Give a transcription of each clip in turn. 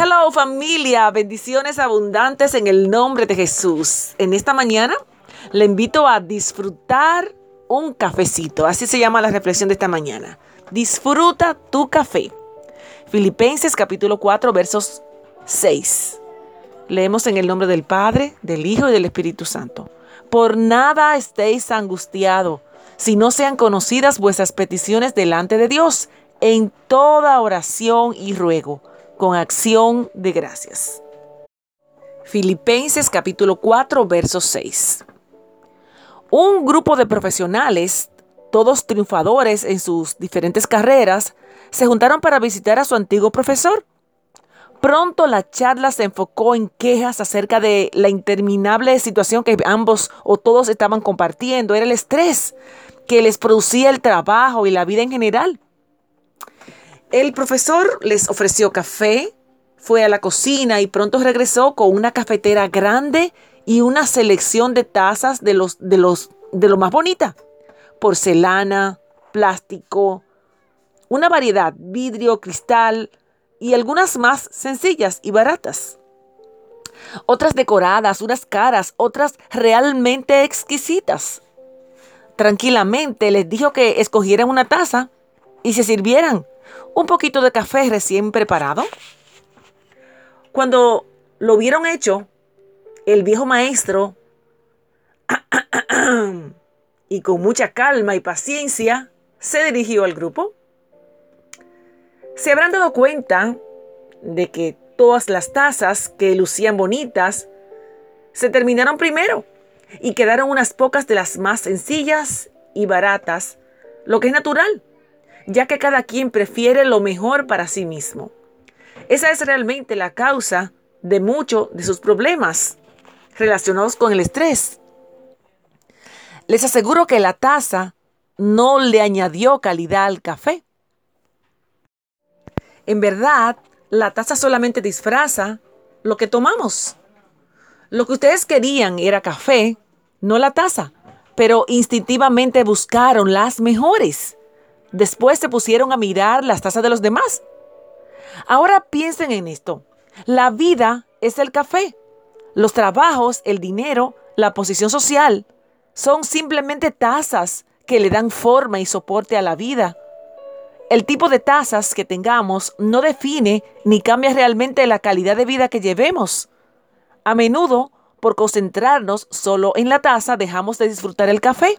Hello familia, bendiciones abundantes en el nombre de Jesús. En esta mañana le invito a disfrutar un cafecito, así se llama la reflexión de esta mañana. Disfruta tu café. Filipenses capítulo 4 versos 6. Leemos en el nombre del Padre, del Hijo y del Espíritu Santo. Por nada estéis angustiados, si no sean conocidas vuestras peticiones delante de Dios, en toda oración y ruego con acción de gracias. Filipenses capítulo 4, verso 6. Un grupo de profesionales, todos triunfadores en sus diferentes carreras, se juntaron para visitar a su antiguo profesor. Pronto la charla se enfocó en quejas acerca de la interminable situación que ambos o todos estaban compartiendo. Era el estrés que les producía el trabajo y la vida en general. El profesor les ofreció café, fue a la cocina y pronto regresó con una cafetera grande y una selección de tazas de los de los de lo más bonita. Porcelana, plástico, una variedad, vidrio, cristal y algunas más sencillas y baratas. Otras decoradas, unas caras, otras realmente exquisitas. Tranquilamente les dijo que escogieran una taza y se sirvieran un poquito de café recién preparado. Cuando lo vieron hecho, el viejo maestro, y con mucha calma y paciencia, se dirigió al grupo. Se habrán dado cuenta de que todas las tazas que lucían bonitas se terminaron primero y quedaron unas pocas de las más sencillas y baratas, lo que es natural ya que cada quien prefiere lo mejor para sí mismo. Esa es realmente la causa de muchos de sus problemas relacionados con el estrés. Les aseguro que la taza no le añadió calidad al café. En verdad, la taza solamente disfraza lo que tomamos. Lo que ustedes querían era café, no la taza, pero instintivamente buscaron las mejores. Después se pusieron a mirar las tazas de los demás. Ahora piensen en esto. La vida es el café. Los trabajos, el dinero, la posición social son simplemente tazas que le dan forma y soporte a la vida. El tipo de tazas que tengamos no define ni cambia realmente la calidad de vida que llevemos. A menudo, por concentrarnos solo en la taza, dejamos de disfrutar el café.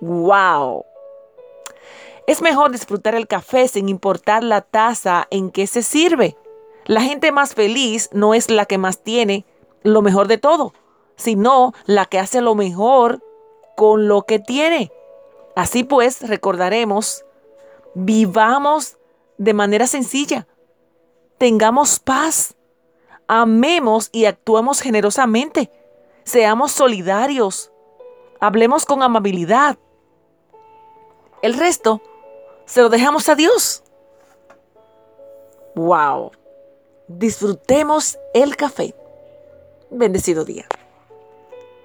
¡Wow! Es mejor disfrutar el café sin importar la taza en que se sirve. La gente más feliz no es la que más tiene lo mejor de todo, sino la que hace lo mejor con lo que tiene. Así pues, recordaremos, vivamos de manera sencilla, tengamos paz, amemos y actuemos generosamente, seamos solidarios, hablemos con amabilidad. El resto se lo dejamos a Dios. ¡Wow! Disfrutemos el café. Bendecido día.